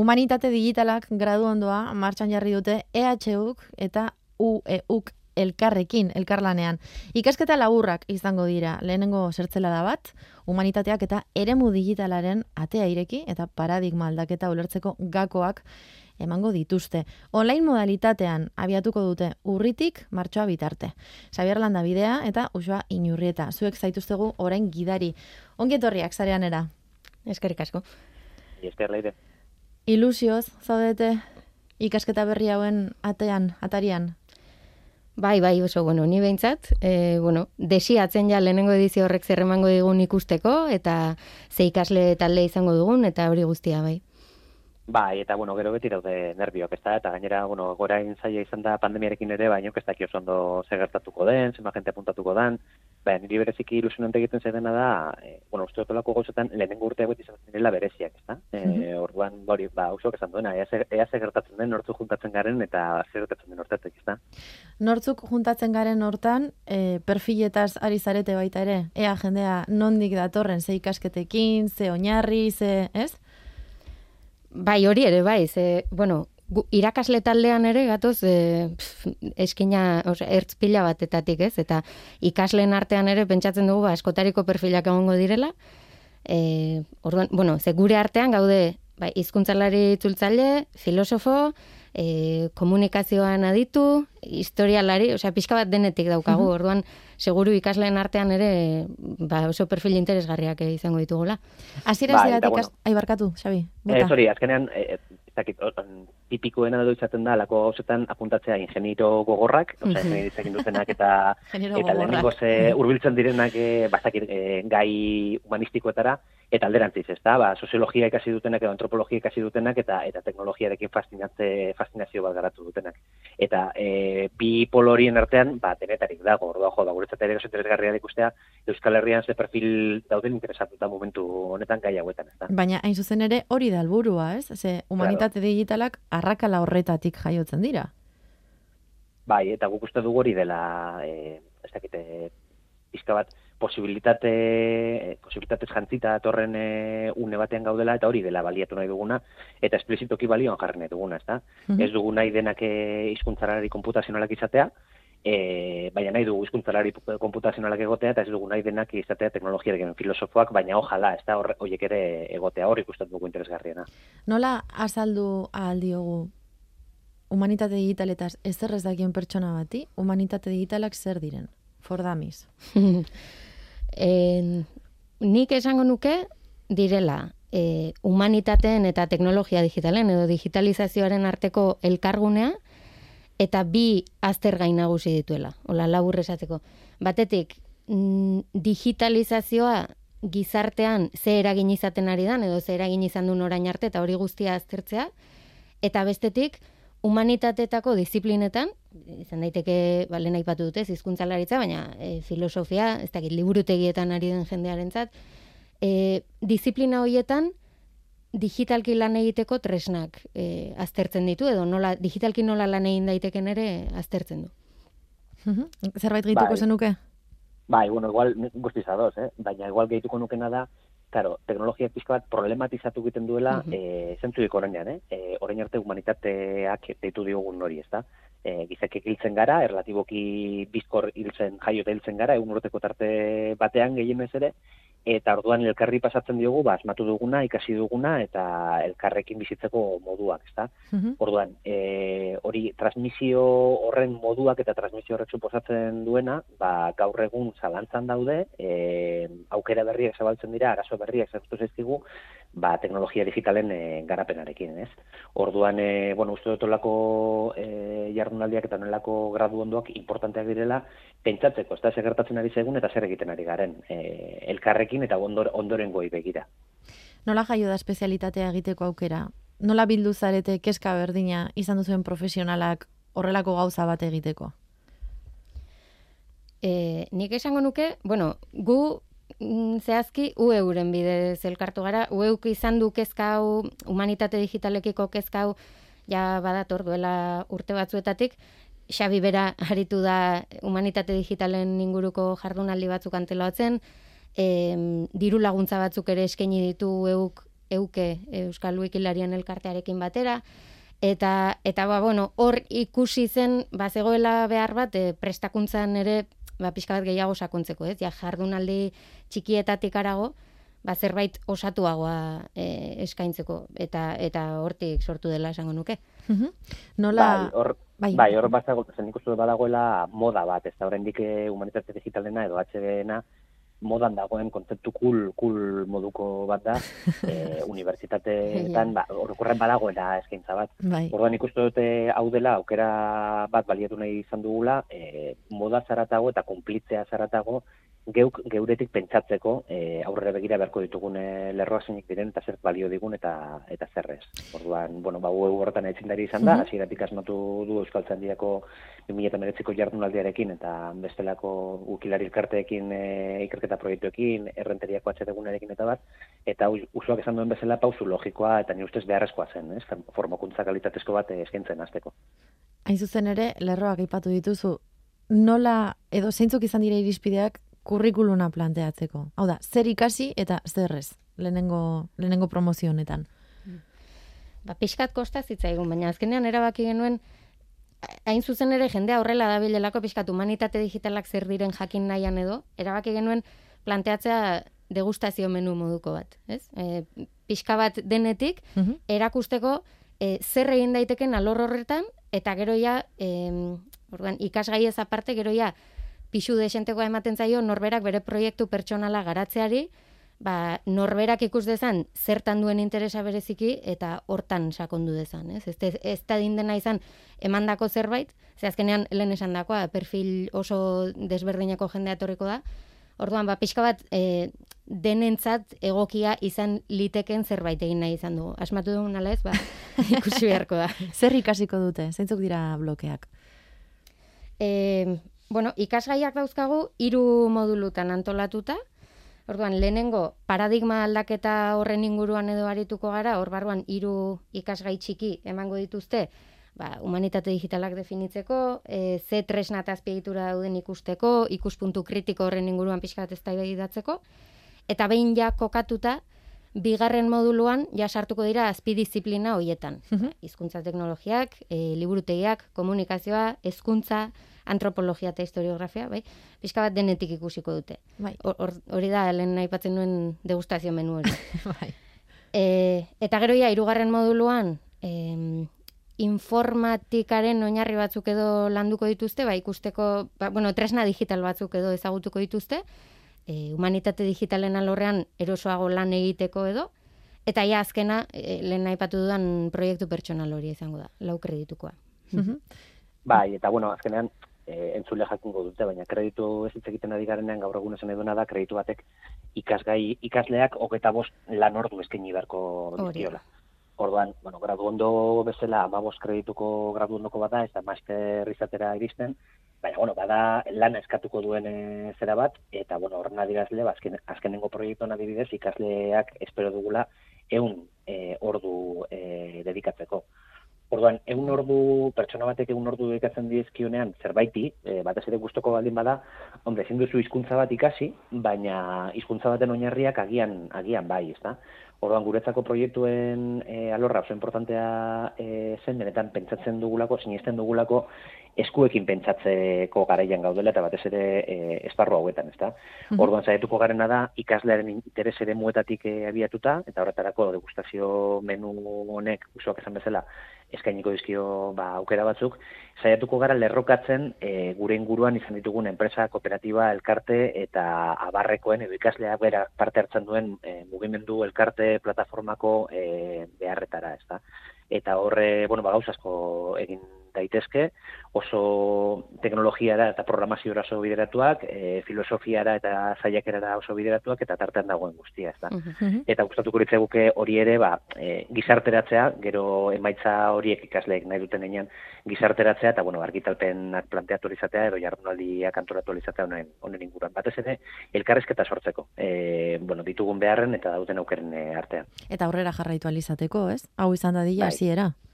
Humanitate digitalak gradu ondoa martxan jarri dute EHUk eta UEUk elkarrekin, elkarlanean. Ikasketa laburrak izango dira, lehenengo zertzela da bat, humanitateak eta eremu digitalaren atea ireki eta paradigma aldaketa ulertzeko gakoak emango dituzte. Online modalitatean abiatuko dute urritik martxoa bitarte. Xabier Landa bidea eta usua inurrieta. Zuek zaituztegu orain gidari. Ongi etorriak zarean era. Eskerrik asko. Esker leire. Ilusioz zaudete ikasketa berri hauen atean, atarian. Bai, bai, oso, bueno, ni behintzat, e, bueno, desiatzen ja lehenengo edizio horrek zerremango digun ikusteko, eta ze ikasle talde izango dugun, eta hori guztia, bai. Bai, eta bueno, gero beti daude nerviok, ez da, eta gainera, bueno, gorain zaila izan da pandemiarekin ere, baina ez dakio ondo segertatuko den, zenba gente apuntatuko den, Ba, niri bereziki ilusionante egiten zaidena da, e, bueno, uste dutolako gauzetan lehenengo urte egot izan zinela bereziak, ez da? E, mm Orduan, hori, ba, usok esan duena, ea ze gertatzen den, nortzuk juntatzen garen, eta zer gertatzen den urtetek, ez da? Nortzuk juntatzen garen hortan, e, perfiletaz ari zarete baita ere, ea jendea nondik datorren, ze ikasketekin, ze oinarri, ze, ez? Bai, hori ere, bai, ze, bueno, irakasle taldean ere gatoz e, eskina, oza, ertz pila batetatik, ez? Eta ikasleen artean ere pentsatzen dugu ba, eskotariko perfilak egongo direla. E, orduan, bueno, ze gure artean gaude ba, izkuntzalari itzultzaile, filosofo, e, komunikazioan aditu, historialari, osea, pixka bat denetik daukagu, orduan, seguru ikasleen artean ere ba, oso perfil interesgarriak izango ditugula. Azira ez dira, bueno. aibarkatu, Xabi? Eh, sorry, azkenean, eh, zakit, tipikoena edo izaten da, lako gauzetan apuntatzea ingeniro gogorrak, mm -hmm. oza, dutenak eta, eta lehenengo ze urbiltzen direnak e, bazakit, e, gai humanistikoetara, eta alderantziz, ez da, ba, soziologia ikasi dutenak edo antropologia ikasi dutenak eta eta teknologiarekin fascinatze, fascinazio bat garatu dutenak. Eta e, bi polorien artean, ba, denetarik dago, ordua jo, da, guretzat ere interesgarria ikustea, Euskal Herrian ze perfil dauden interesatuta momentu honetan gai hauetan, ez da. Baina, hain zuzen ere, hori da alburua, ez? Ze, humanitate digitalak arrakala horretatik jaiotzen dira. Bai, eta guk uste dugu hori dela, e, ez dakite, pizka bat, posibilitate, posibilitatez jantzita atorren e, une batean gaudela, eta hori dela baliatu nahi duguna, eta esplizitoki balioan jarri nahi duguna, ez da? Mhm. Ez dugu nahi denak e, izkuntzarari komputazionalak izatea, e, baina nahi dugu izkuntzalari komputazionalak egotea, eta ez dugu nahi denak izatea teknologiarekin filosofoak, baina ojala, ez da, horiek ere egotea, hor ikusten dugu interesgarriena. Nola azaldu aldiogu humanitate digitaletaz ezer ez dakien pertsona bati, humanitate digitalak zer diren? Fordamiz. en, nik esango nuke direla e, humanitateen eta teknologia digitalen edo digitalizazioaren arteko elkargunea eta bi aztergai nagusi dituela. Hola, labur esateko. Batetik, mm, digitalizazioa gizartean ze eragin izaten ari dan edo ze eragin izan duen orain arte eta hori guztia aztertzea eta bestetik humanitateetako disiplinetan, izan daiteke, balen aipatu dute, hizkuntzalaritza, baina e, filosofia, ez dakit, liburutegietan ari den jendearentzat, e, disiplina hoietan, digitalki lan egiteko tresnak e, aztertzen ditu, edo nola, digitalki nola lan egin daiteken ere aztertzen du. Zerbait gehituko bai. zenuke? Bai, bueno, igual guztiz adoz, eh? baina igual gehituko nukena da, Claro, teknologia pizka bat problematizatu egiten duela, mm -hmm. e, zentzudik eh? E, orain arte humanitateak deitu diogun hori, ez da? E, gizak hiltzen gara, erlatiboki bizkor hiltzen, jaio hiltzen gara, egun urteko tarte batean gehienez ere, eta orduan elkarri pasatzen diogu, ba, asmatu duguna, ikasi duguna, eta elkarrekin bizitzeko moduak, ezta? Mm Orduan, e, hori transmisio horren moduak eta transmisio horrek suposatzen duena, ba, gaur egun zalantzan daude, e, aukera berriak zabaltzen dira, arazo berriak zabaltzen zaizkigu, ba, teknologia digitalen e, garapenarekin, ez? Orduan, e, bueno, uste dut olako e, jardunaldiak eta nolako gradu ondoak importanteak direla, pentsatzeko, ez da, zer gertatzen ari zegun eta zer egiten ari garen, e, elkarrekin eta ondor, ondoren goi begira. Nola jaio da espezialitatea egiteko aukera? Nola bildu zarete keska berdina izan duzuen profesionalak horrelako gauza bat egiteko? E, nik esango nuke, bueno, gu Mm, zehazki ueuren bidez elkartu gara. Ueuk izan du kezka hau, humanitate digitalekiko kezka hau, ja badator duela urte batzuetatik, Xabi bera haritu da humanitate digitalen inguruko jardunaldi batzuk anteloatzen, e, diru laguntza batzuk ere eskaini ditu euk euke Euskal Wikilarien elkartearekin batera, eta, eta ba, bueno, hor ikusi zen, ba, zegoela behar bat, e, prestakuntzan ere, ba, pixka bat gehiago sakontzeko, ez? Ja, jardunaldi txikietatik arago, ba, zerbait osatuagoa e, eskaintzeko, eta eta hortik sortu dela esango nuke. Nola... Bai, hor, bai. bai, hor bazago, zen ikustu badagoela moda bat, ez da horrendik humanitate digitalena edo HBena, modan dagoen kontzeptu kul, kul moduko bat da, e, unibertsitateetan, ba, orokorren badagoela eskaintza bat. Bai. Orduan ikustu dute hau dela, aukera bat baliatu nahi izan dugula, e, moda zaratago eta konplitzea zaratago, geuk geuretik pentsatzeko e, aurrera begira beharko ditugun e, lerroa zeinik diren eta zer balio digun eta eta zerrez. Orduan, bueno, ba web horretan aitzindari izan da, hasieratik mm -hmm. asmatu du Euskaltzaindiako 2019ko jardunaldiarekin eta bestelako ukilari elkarteekin e, ikerketa proiektuekin, errenteriako atxetegunarekin eta bat, eta usuak esan duen bezala pauzu logikoa eta ni ustez beharrezkoa zen, ez? Formakuntza kalitatezko bat eskaintzen hasteko. Hain zuzen ere, lerroak aipatu dituzu, nola edo zeintzuk izan dira irizpideak kurrikuluna planteatzeko. Hau da, zer ikasi eta zer ez, lehenengo, lehenengo promozio honetan. Ba, pixkat kosta zitzaigun, baina azkenean erabaki genuen, hain zuzen ere jendea horrela da bilelako pixkat humanitate digitalak zer diren jakin nahian edo, erabaki genuen planteatzea degustazio menu moduko bat. Ez? E, pixka bat denetik, erakusteko e, zer egin daiteken alor horretan, eta gero ja, e, orduan, ikasgai ez aparte, gero ja, pixu desentekoa ematen zaio norberak bere proiektu pertsonala garatzeari, ba, norberak ikus dezan zertan duen interesa bereziki eta hortan sakondu dezan, ez? Ez, ez da dindena izan emandako zerbait, ze azkenean lehen esan dakoa, perfil oso desberdineko jendea etorriko da, Orduan, ba, pixka bat, e, denentzat egokia izan liteken zerbait egin nahi izan du. Asmatu dugun ala ez, ba, ikusi beharko da. Zer ikasiko dute? Zeintzuk dira blokeak? E, bueno, ikasgaiak dauzkagu hiru modulutan antolatuta. Orduan, lehenengo paradigma aldaketa horren inguruan edo arituko gara, hor barruan hiru ikasgai txiki emango dituzte, ba, humanitate digitalak definitzeko, e, ze tresna eta azpiegitura dauden ikusteko, ikuspuntu kritiko horren inguruan pixka bat ezta eta behin ja kokatuta, bigarren moduluan ja sartuko dira azpidisziplina hoietan. Hizkuntza teknologiak, e, liburutegiak, komunikazioa, hezkuntza, antropologia eta historiografia, bai? Pixka bat denetik ikusiko dute. Bai. Hori da, lehen aipatzen nuen degustazio menu hori. bai. E, eta gero ja, irugarren moduluan, e, informatikaren oinarri batzuk edo landuko dituzte, ba, ikusteko, ba, bueno, tresna digital batzuk edo ezagutuko dituzte, e, humanitate digitalen alorrean erosoago lan egiteko edo, eta ja azkena, e, lehen aipatu dudan proiektu pertsonal hori izango da, lau kreditukoa. Bai, eta bueno, azkenean, e, entzule jakingo dute, baina kreditu ez hitz egiten ari garenean gaur egun esan eduna da, kreditu batek ikasgai, ikasleak hogeta bost lan ordu eskaini beharko ditiola. Orduan, bueno, gradu ondo bezala, amabos kredituko gradu ondoko bada, ez da master izatera iristen, baina, bueno, bada lan eskatuko duen e, zera bat, eta, bueno, horren adirazle, ba, azken, azkenengo proiektuan adibidez, ikasleak espero dugula eun e, ordu e, dedikatzeko. Orduan, egun ordu, pertsona batek egun ordu dedikatzen dizkionean zerbaiti, e, batez ere gustoko baldin bada, hombre, ezin duzu hizkuntza bat ikasi, baina hizkuntza baten oinarriak agian agian bai, ezta? Orduan, guretzako proiektuen e, alorra oso importantea e, zen, benetan pentsatzen dugulako, sinesten dugulako, eskuekin pentsatzeko garaian gaudela eta batez ere e, esparru hauetan, ezta? Mm Orduan saietuko garena da ikaslearen interes ere muetatik e, abiatuta eta horretarako degustazio menu honek usoak esan bezala eskainiko dizkio ba, aukera batzuk, saiatuko gara lerrokatzen e, gure inguruan izan ditugun enpresa, kooperatiba, elkarte eta abarrekoen edo ikaslea bera parte hartzen duen e, mugimendu elkarte plataformako e, beharretara, ezta? Eta horre, bueno, ba, gauzasko egin daitezke, oso teknologiara eta programaziora oso bideratuak, e, filosofiara eta zaiakerara oso bideratuak, eta tartean dagoen guztia, ez da. Eta gustatuko guke hori ere, ba, e, gizarteratzea, gero emaitza horiek ikasleek nahi duten enean, gizarteratzea, eta, bueno, argitalpenak planteatu izatea, edo jardunaldiak antolatu izatea honen, honen inguruan. Batez ere, elkarrezketa sortzeko, e, bueno, ditugun beharren eta dauten aukeren e, artean. Eta aurrera jarraitu alizateko, ez? Hau izan da dila, bai.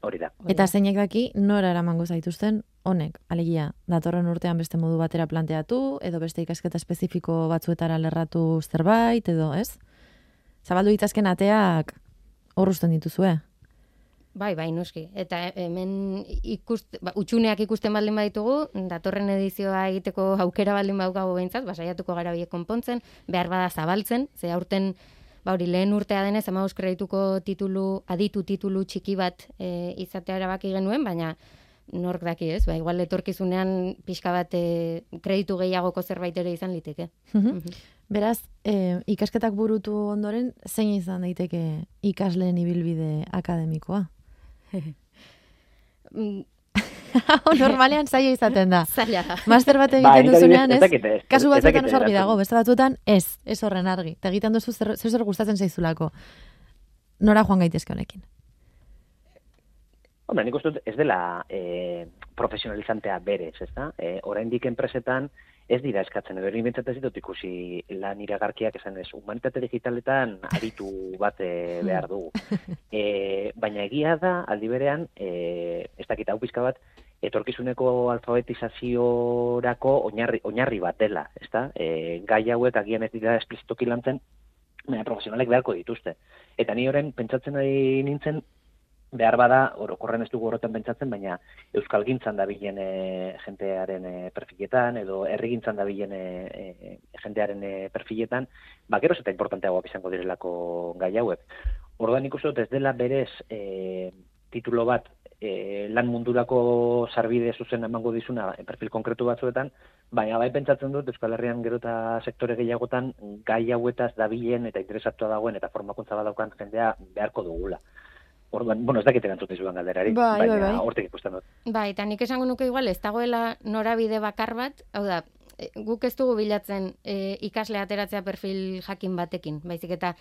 Hori da. Eta zeinek daki nora eramango zaituzten honek, alegia, datorren urtean beste modu batera planteatu, edo beste ikasketa espezifiko batzuetara lerratu zerbait, edo ez? zabaldu ditazken ateak horruzten dituzue. Bai, bai, noski. Eta hemen ikust, ba, utxuneak ikusten baldin baditugu, datorren edizioa egiteko aukera baldin badukago behintzat, ba, saiatuko gara biek konpontzen, behar bada zabaltzen, ze aurten, ba, hori lehen urtea denez, ama kredituko titulu, aditu titulu txiki bat e, izatea erabaki genuen, baina nork daki ez, ba, igual etorkizunean pixka bat e, kreditu gehiagoko zerbait ere izan liteke. Mhm. Beraz, e, ikasketak burutu ondoren, zein izan daiteke ikasleen ibilbide akademikoa? Normalean zaila izaten da. Zaila da. Master bat Ba, egiten adibidez, duzunean, ez Kasu batzuetan dakit oso argi dago, beste batzuetan ez, ez horren argi. Eta egiten duzu zer, zer, zer gustatzen zaizulako. Nora joan gaitezke honekin. Hombre, nik uste dut ez dela e, profesionalizantea berez, ez da? E, oraindik enpresetan ez dira eskatzen, edo bintzat ez ditut ikusi lan iragarkiak esan ez, humanitate digitaletan aritu bat e, behar dugu. E, baina egia da, aldi berean, e, ez dakit hau pizka bat, etorkizuneko alfabetizaziorako oinarri, oinarri bat dela, ez da? E, gai hauek agian ez dira esplizitoki lantzen, baina profesionalek beharko dituzte. Eta ni horren pentsatzen ari nintzen, behar bada, orokorren ez dugu horretan pentsatzen, baina euskal gintzan dabilen e, jentearen e, perfiletan, edo herrigintzan dabilen e, e, jentearen e, perfiletan, ba, geroz eta importanteagoak izango direlako gai hauek. Uste dut ez dela berez e, titulo bat e, lan mundurako sarbide zuzen emango dizuna perfil konkretu batzuetan, baina bai pentsatzen dut Euskal Herrian gero eta sektore gehiagotan gai hauetaz dabilen eta interesatua dagoen eta formakuntza badaukan jendea beharko dugula. Orduan, bueno, ez dakit erantzute zuan galderari, Bai, baina bai, bai. hortik ikusten dut. Ba, eta nik esango nuke igual, ez dagoela norabide bakar bat, hau da, e, guk ez dugu bilatzen e, ikasle ateratzea perfil jakin batekin, baizik eta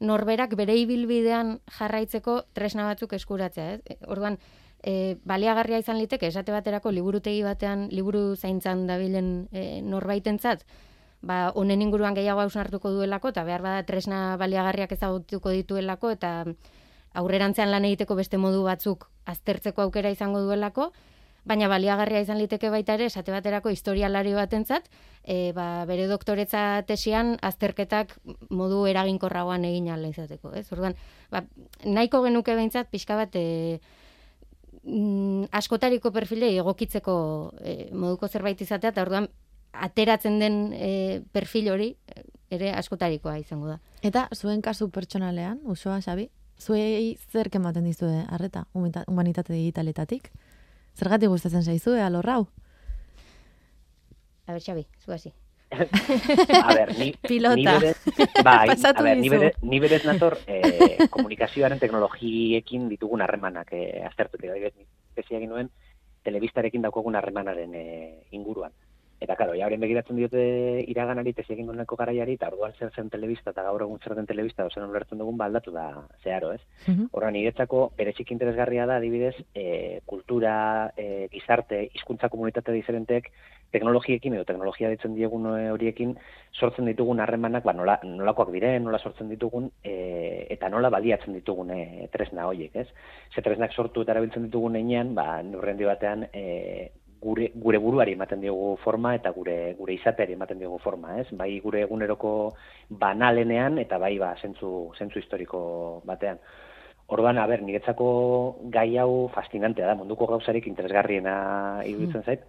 norberak bere ibilbidean jarraitzeko tresna batzuk eskuratzea, ez? E, Orduan, e, baliagarria izan liteke, esate baterako liburutegi batean, liburu zaintzan dabilen e, norbaitentzat, ba, honen inguruan gehiago hausnartuko duelako, eta behar bada tresna baliagarriak ezagutuko dituelako, eta aurrerantzean lan egiteko beste modu batzuk aztertzeko aukera izango duelako, baina baliagarria izan liteke baita ere, esate baterako historialari batentzat, e, ba, bere doktoretza tesian azterketak modu eraginkorragoan egin ala izateko, ez? Orduan, ba, nahiko genuke behintzat pixka bat e, mm, askotariko perfilei egokitzeko e, moduko zerbait izatea, eta orduan ateratzen den e, perfil hori e, ere askotarikoa izango da. Eta zuen kasu pertsonalean, usoa, Xabi, zuei zer ematen dizue harreta humanitate digitaletatik? Zergatik gustatzen zaizue alorrau? A ber, Xabi, zu hasi. A ber, ni, Pilota. ni berez, bai, a ber, ni, berez, ni berez nator eh, komunikazioaren teknologiekin ditugun harremanak eh, aztertutik. Adibidez, ni egin nuen telebistarekin daukogun harremanaren eh, inguruan. Eta, karo, ja horien begiratzen diote iraganari tesi egin dueneko garaiari, eta orduan zer zen telebista, eta gaur egun zer den telebista, ozen ulertzen dugun, ba aldatu da zeharo, ez? Mhm. Horren, niretzako berezik interesgarria da, adibidez, e, kultura, e, gizarte, hizkuntza komunitate diferentek, teknologiekin edo teknologia ditzen diegun eh, horiekin sortzen ditugun harremanak, ba, nola, nolakoak diren, nola sortzen ditugun, e, eta nola baliatzen ditugun e, tresna horiek, ez? Ze tresnak sortu eta erabiltzen ditugun einean, ba, neurrendi batean, e, gure, gure buruari ematen diogu forma eta gure gure izateari ematen diogu forma, ez? Bai gure eguneroko banalenean eta bai ba zentzu zentzu historiko batean. Orduan, a ber, niretzako gai hau fascinantea da, munduko gauzarik interesgarriena iruditzen zait.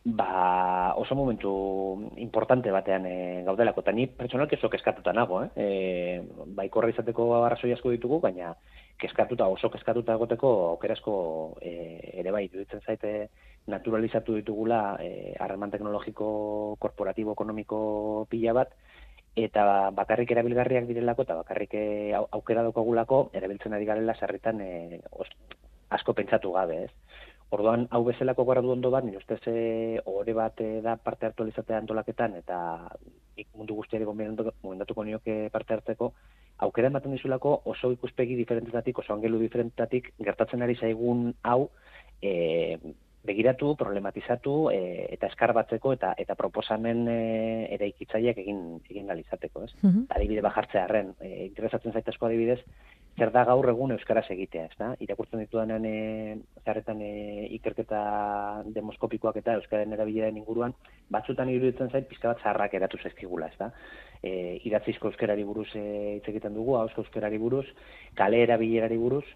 Ba, oso momentu importante batean e, gaudelako, eta ni pertsonalki oso keskatuta nago, eh? E, korra izateko arrazoi asko ditugu, baina keskatuta, oso keskatuta egoteko aukerazko e, ere bai, iruditzen zaite naturalizatu ditugula eh, harreman teknologiko korporatibo ekonomiko pila bat, eta bakarrik erabilgarriak direlako, eta bakarrik eh, au- aukera daukagulako, erabiltzen ari garela sarritan os- asko pentsatu gabe, ez? Orduan, hau bezalako gara du ondo bat, nire ustez eh, ohore bat da parte hartu alizatea antolaketan, eta nik mundu guztiari gomendatuko nioke parte hartzeko, aukera ematen dizulako oso ikuspegi diferentetatik, oso angelu diferentetatik gertatzen ari zaigun hau, e, begiratu, problematizatu e, eta eskarbatzeko eta eta proposamen e, eraikitzaileak egin egin ahal izateko, ez? Mhm. Adibide bajartzea arren, e, interesatzen zaitezko adibidez, zer da gaur egun euskaraz egitea, ez da? Irakurtzen ditudanean e, zarretan e, ikerketa demoskopikoak eta euskaren erabilearen inguruan, batzutan iruditzen zait pizka bat zarrak eratu zaizkigula, ez da? E, idatzizko euskarari buruz e, hitz egiten dugu, hausko euskarari buruz, kale erabilerari buruz,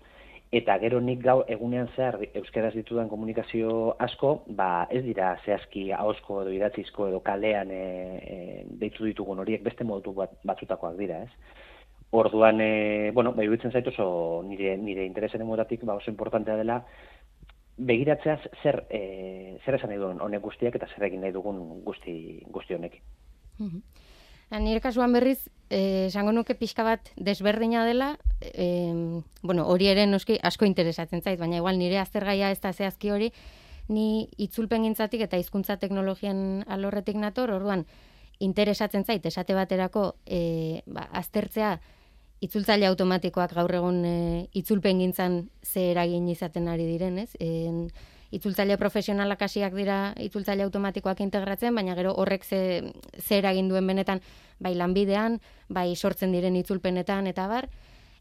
eta gero nik gau egunean zehar euskaraz ditudan komunikazio asko, ba ez dira zehazki ahosko edo idatzizko edo kalean e, e, deitu ditugun horiek beste modu bat, batzutakoak dira, ez? Orduan, e, bueno, bai iruditzen zait oso nire, nire interesen emotatik ba oso importantea dela begiratzeaz zer, e, zer esan nahi duen honek guztiak eta zer egin nahi dugun guzti, guzti honekin. Mm Nire kasuan berriz, eh, esango nuke pixka bat desberdina dela, eh, bueno, hori ere noski asko interesatzen zait, baina igual nire aztergaia ez da zehazki hori, ni itzulpen gintzatik eta hizkuntza teknologien alorretik nator, orduan, interesatzen zait, esate baterako, eh, ba, aztertzea, itzultzaile automatikoak gaur egun e, itzulpen gintzan ze eragin izaten ari diren, ez? En, itzultzaile profesionalak hasiak dira itzultzaile automatikoak integratzen, baina gero horrek ze, ze eragin duen benetan bai lanbidean, bai sortzen diren itzulpenetan eta bar,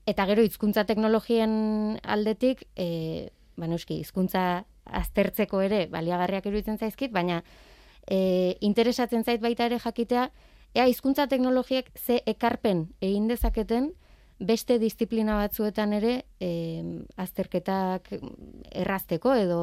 eta gero hizkuntza teknologien aldetik, e, ba noski, hizkuntza aztertzeko ere baliagarriak iruditzen zaizkit, baina e, interesatzen zait baita ere jakitea, ea hizkuntza teknologiek ze ekarpen egin dezaketen, beste disiplina batzuetan ere e, azterketak errazteko edo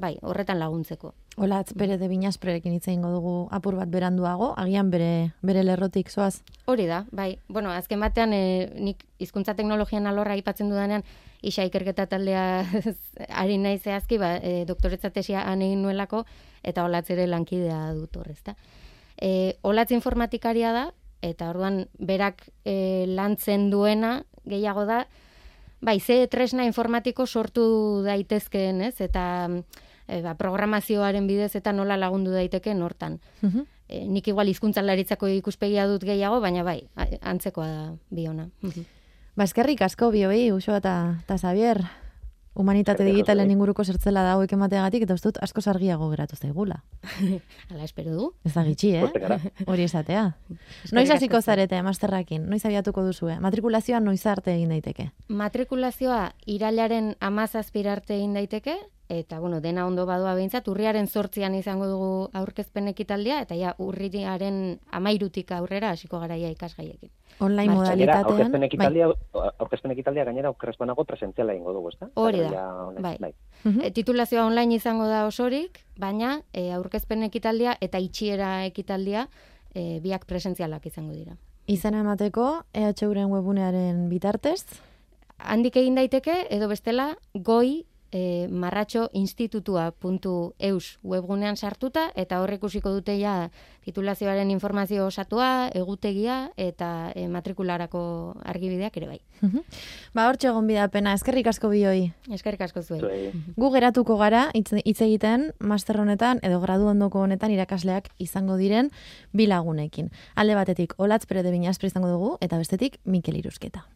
bai, horretan laguntzeko. Olatz, bere de binazprerekin hitz egingo dugu apur bat beranduago, agian bere, bere lerrotik zoaz? Hori da, bai. Bueno, azken batean, e, nik hizkuntza teknologian alorra aipatzen dudanean, isa ikerketa taldea ari nahi zehazki, ba, e, doktoretzatesia anegin nuelako, eta olatz ere lankidea dut horrezta. E, olatz informatikaria da, eta orduan berak e, lantzen duena gehiago da bai ze tresna informatiko sortu daitezkeen, ez? Eta e, ba, programazioaren bidez eta nola lagundu daiteke hortan. Uh nik igual hizkuntzalaritzako ikuspegia dut gehiago, baina bai, antzekoa da biona. Uh Ba, eskerrik asko bioi, Uxo eta ta Xavier. Humanitate digitalen inguruko zertzela da hauek emateagatik eta ustut asko sargiago geratu zaigula. Hala espero du. Ez da gitxi, eh? Hori esatea. Noiz hasiko zarete masterrakin? Noiz abiatuko duzue? Matrikulazioa noiz arte egin daiteke? Matrikulazioa irailaren 17 arte egin daiteke eta bueno, dena ondo badoa behintzat, urriaren sortzian izango dugu aurkezpen ekitaldia, eta ja, urriaren amairutik aurrera hasiko garaia ikasgaiekin. Online modalitatean. Aurkezpen bai. ekitaldia, bai. aurkezpen ekitaldia gainera aurkezpenago presentziala ingo dugu, ezta? Hori da, bai. bai. E, titulazioa online izango da osorik, baina e, aurkezpen ekitaldia eta itxiera ekitaldia e, biak presentzialak izango dira. Izan emateko, EHUren webunearen bitartez? Handik egin daiteke, edo bestela, goi e, marratxoinstitutua.eus webgunean sartuta, eta horrek ikusiko dute ja titulazioaren informazio osatua, egutegia eta e, matrikularako argibideak ere bai. ba, hor txegon bidapena, eskerrik asko bioi. Eskerrik asko zuen. Gu geratuko gara, hitz egiten, master honetan, edo gradu ondoko honetan irakasleak izango diren bilagunekin. Alde batetik, olatz pere de izango dugu, eta bestetik, Mikel Irusketa.